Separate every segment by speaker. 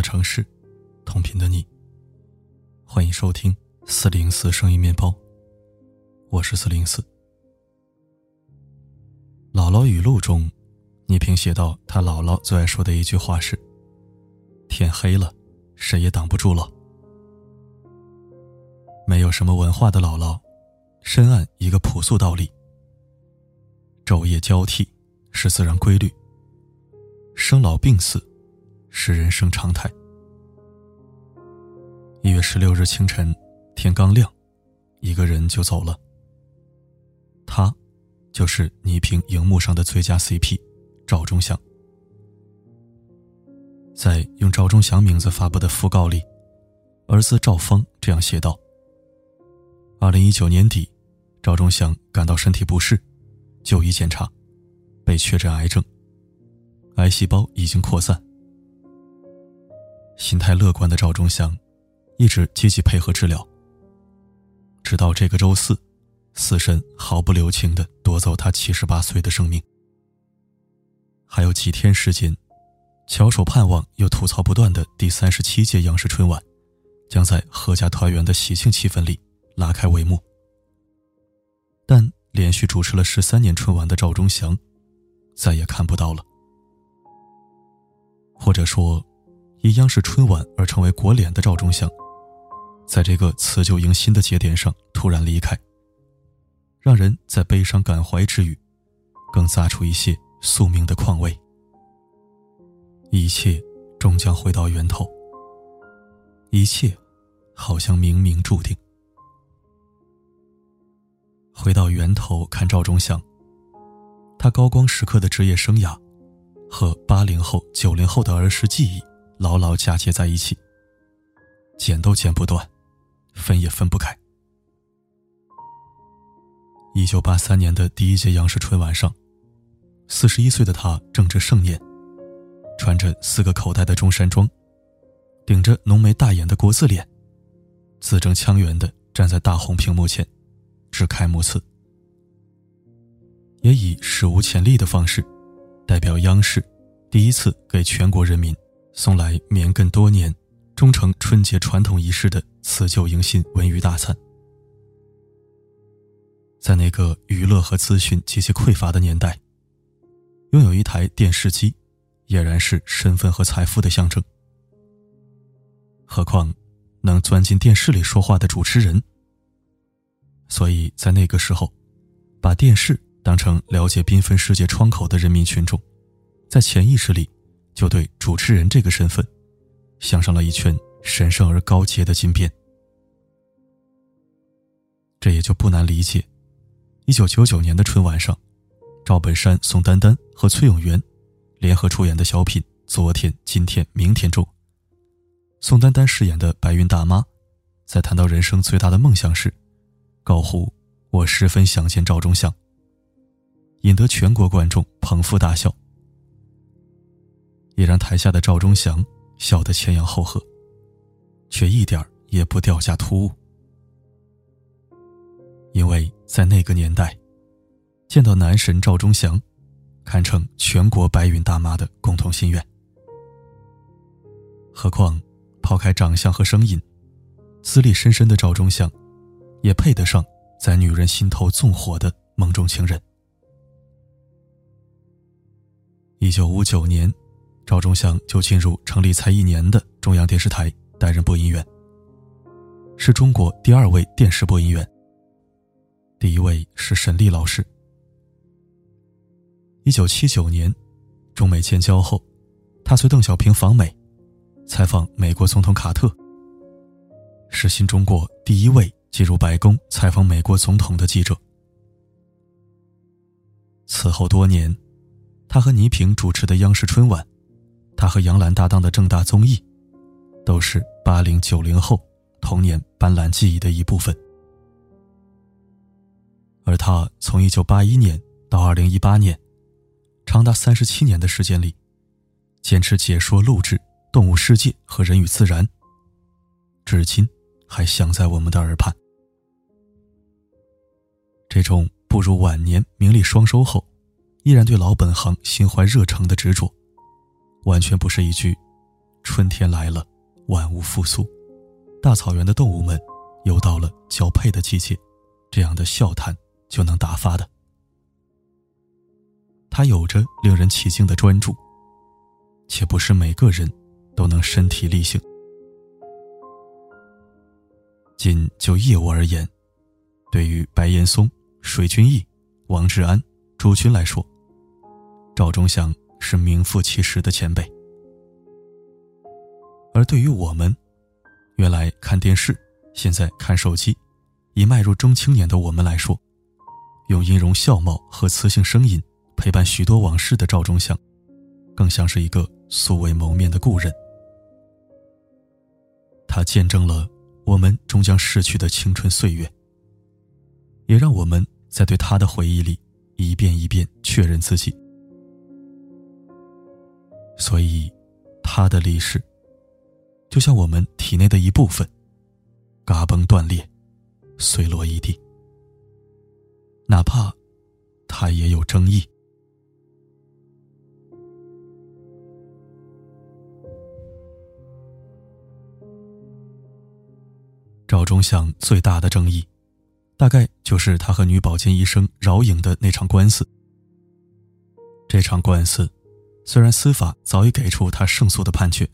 Speaker 1: 的城市，同频的你。欢迎收听四零四声音面包，我是四零四。姥姥语录中，倪萍写到，她姥姥最爱说的一句话是：“天黑了，谁也挡不住了。”没有什么文化的姥姥，深谙一个朴素道理：昼夜交替是自然规律，生老病死。是人生常态。一月十六日清晨，天刚亮，一个人就走了。他，就是倪萍荧幕上的最佳 CP，赵忠祥。在用赵忠祥名字发布的讣告里，儿子赵峰这样写道：“二零一九年底，赵忠祥感到身体不适，就医检查，被确诊癌症，癌细胞已经扩散。”心态乐观的赵忠祥，一直积极配合治疗。直到这个周四，死神毫不留情的夺走他七十八岁的生命。还有几天时间，翘首盼望又吐槽不断的第三十七届央视春晚，将在阖家团圆的喜庆气氛里拉开帷幕。但连续主持了十三年春晚的赵忠祥，再也看不到了。或者说。因央视春晚而成为国脸的赵忠祥，在这个辞旧迎新的节点上突然离开，让人在悲伤感怀之余，更咂出一些宿命的况味。一切终将回到源头，一切好像冥冥注定。回到源头看赵忠祥，他高光时刻的职业生涯，和八零后、九零后的儿时记忆。牢牢嫁接在一起，剪都剪不断，分也分不开。一九八三年的第一届央视春晚上，四十一岁的他正值盛年，穿着四个口袋的中山装，顶着浓眉大眼的国字脸，字正腔圆的站在大红屏幕前，致开幕词，也以史无前例的方式，代表央视第一次给全国人民。送来绵亘多年、忠诚春节传统仪式的辞旧迎新文娱大餐。在那个娱乐和资讯极其匮乏的年代，拥有一台电视机，俨然是身份和财富的象征。何况，能钻进电视里说话的主持人。所以在那个时候，把电视当成了解缤纷世界窗口的人民群众，在潜意识里。就对主持人这个身份，镶上了一圈神圣而高洁的金边。这也就不难理解，一九九九年的春晚上，赵本山、宋丹丹和崔永元联合出演的小品《昨天、今天、明天》中，宋丹丹饰演的白云大妈，在谈到人生最大的梦想时，高呼“我十分想见赵忠祥”，引得全国观众捧腹大笑。也让台下的赵忠祥笑得前仰后合，却一点也不掉价突兀。因为在那个年代，见到男神赵忠祥，堪称全国白云大妈的共同心愿。何况抛开长相和声音，资历深深的赵忠祥，也配得上在女人心头纵火的梦中情人。一九五九年。赵忠祥就进入成立才一年的中央电视台担任播音员，是中国第二位电视播音员。第一位是沈丽老师。一九七九年，中美建交后，他随邓小平访美，采访美国总统卡特，是新中国第一位进入白宫采访美国总统的记者。此后多年，他和倪萍主持的央视春晚。他和杨澜搭档的正大综艺，都是八零九零后童年斑斓记忆的一部分。而他从一九八一年到二零一八年，长达三十七年的时间里，坚持解说录制《动物世界》和《人与自然》，至今还响在我们的耳畔。这种步入晚年、名利双收后，依然对老本行心怀热诚的执着。完全不是一句“春天来了，万物复苏，大草原的动物们又到了交配的季节，这样的笑谈就能打发的。他有着令人起敬的专注，且不是每个人都能身体力行。仅就业务而言，对于白岩松、水均益、王志安、朱军来说，赵忠祥是名副其实的前辈。而对于我们，原来看电视，现在看手机，已迈入中青年的我们来说，用音容笑貌和磁性声音陪伴许多往事的赵忠祥，更像是一个素未谋面的故人。他见证了我们终将逝去的青春岁月，也让我们在对他的回忆里一遍一遍确认自己。所以，他的离世。就像我们体内的一部分，嘎嘣断裂，碎落一地。哪怕他也有争议。赵忠祥最大的争议，大概就是他和女保健医生饶颖的那场官司。这场官司，虽然司法早已给出他胜诉的判决。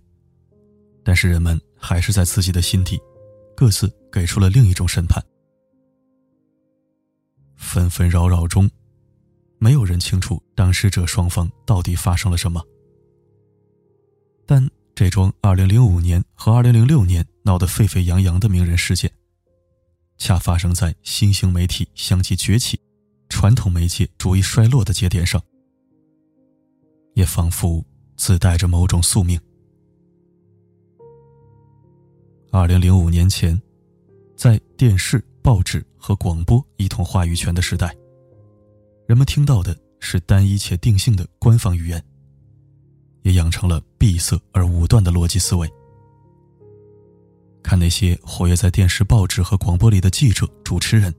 Speaker 1: 但是人们还是在自己的心底，各自给出了另一种审判。纷纷扰扰中，没有人清楚当事者双方到底发生了什么。但这桩2005年和2006年闹得沸沸扬扬的名人事件，恰发生在新兴媒体相继崛起、传统媒介逐一衰落的节点上，也仿佛自带着某种宿命。二零零五年前，在电视、报纸和广播一统话语权的时代，人们听到的是单一且定性的官方语言，也养成了闭塞而武断的逻辑思维。看那些活跃在电视、报纸和广播里的记者、主持人，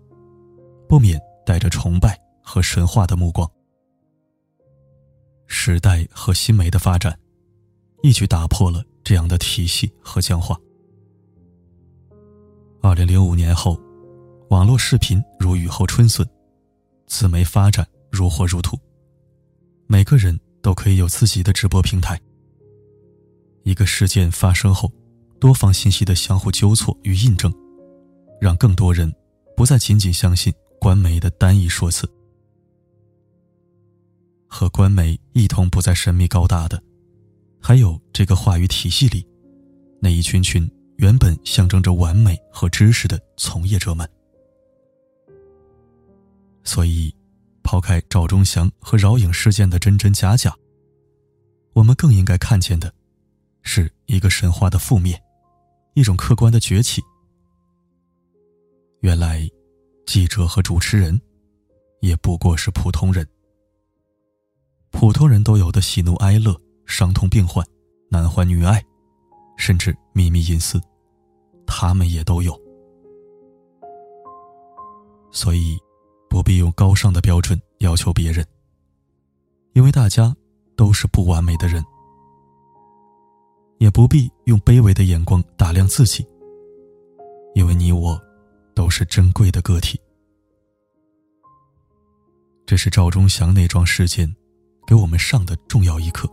Speaker 1: 不免带着崇拜和神话的目光。时代和新媒的发展，一举打破了这样的体系和僵化。二零零五年后，网络视频如雨后春笋，自媒发展如火如荼。每个人都可以有自己的直播平台。一个事件发生后，多方信息的相互纠错与印证，让更多人不再仅仅相信官媒的单一说辞。和官媒一同不再神秘高大的，还有这个话语体系里那一群群。原本象征着完美和知识的从业者们，所以，抛开赵忠祥和饶颖事件的真真假假，我们更应该看见的，是一个神话的覆灭，一种客观的崛起。原来，记者和主持人，也不过是普通人，普通人都有的喜怒哀乐、伤痛病患、男欢女爱。甚至秘密隐私，他们也都有。所以，不必用高尚的标准要求别人，因为大家都是不完美的人；也不必用卑微的眼光打量自己，因为你我都是珍贵的个体。这是赵忠祥那桩事件给我们上的重要一课。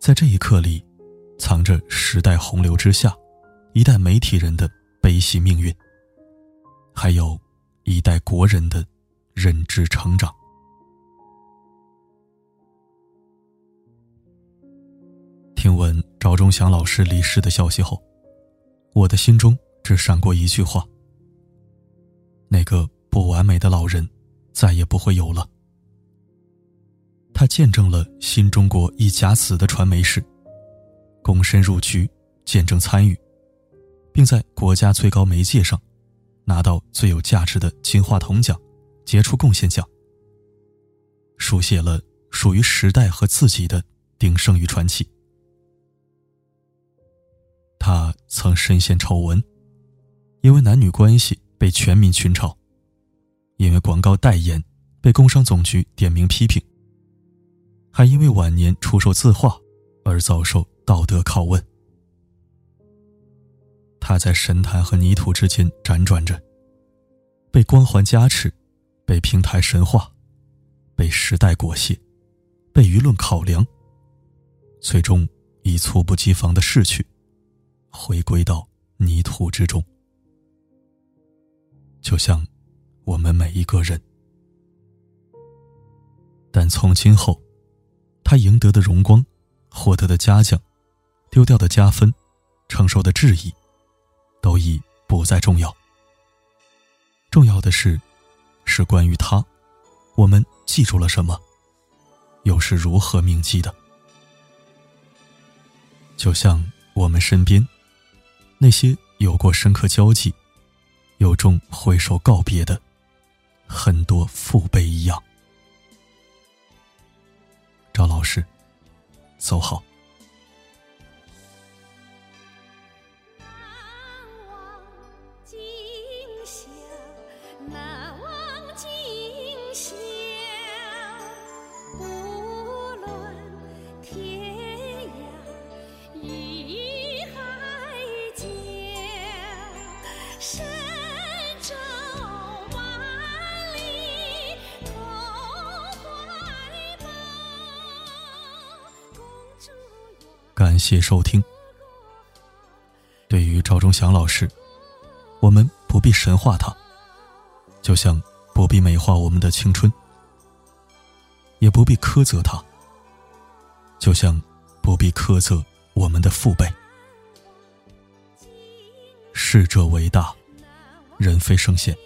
Speaker 1: 在这一刻里。藏着时代洪流之下，一代媒体人的悲喜命运，还有一代国人的认知成长。听闻赵忠祥老师离世的消息后，我的心中只闪过一句话：那个不完美的老人，再也不会有了。他见证了新中国一甲子的传媒史。躬身入局，见证参与，并在国家最高媒介上拿到最有价值的金话筒奖、杰出贡献奖，书写了属于时代和自己的鼎盛与传奇。他曾深陷丑闻，因为男女关系被全民群嘲，因为广告代言被工商总局点名批评，还因为晚年出售字画而遭受。道德拷问。他在神坛和泥土之间辗转着，被光环加持，被平台神化，被时代裹挟，被舆论考量，最终以猝不及防的逝去，回归到泥土之中。就像我们每一个人，但从今后，他赢得的荣光，获得的嘉奖，丢掉的加分，承受的质疑。都已不再重要。重要的是，是关于他，我们记住了什么，又是如何铭记的？就像我们身边那些有过深刻交际、有种挥手告别的很多父辈一样。赵老师，走好。感谢收听。对于赵忠祥老师，我们不必神化他，就像不必美化我们的青春，也不必苛责他，就像不必苛责我们的父辈。逝者为大，人非圣贤。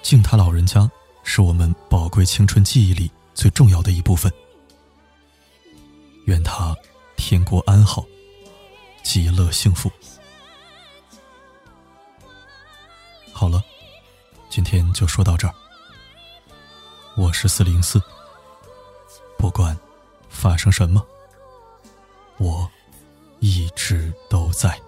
Speaker 1: 敬他老人家，是我们宝贵青春记忆里最重要的一部分。愿他。天国安好，极乐幸福。好了，今天就说到这儿。我是四零四，不管发生什么，我一直都在。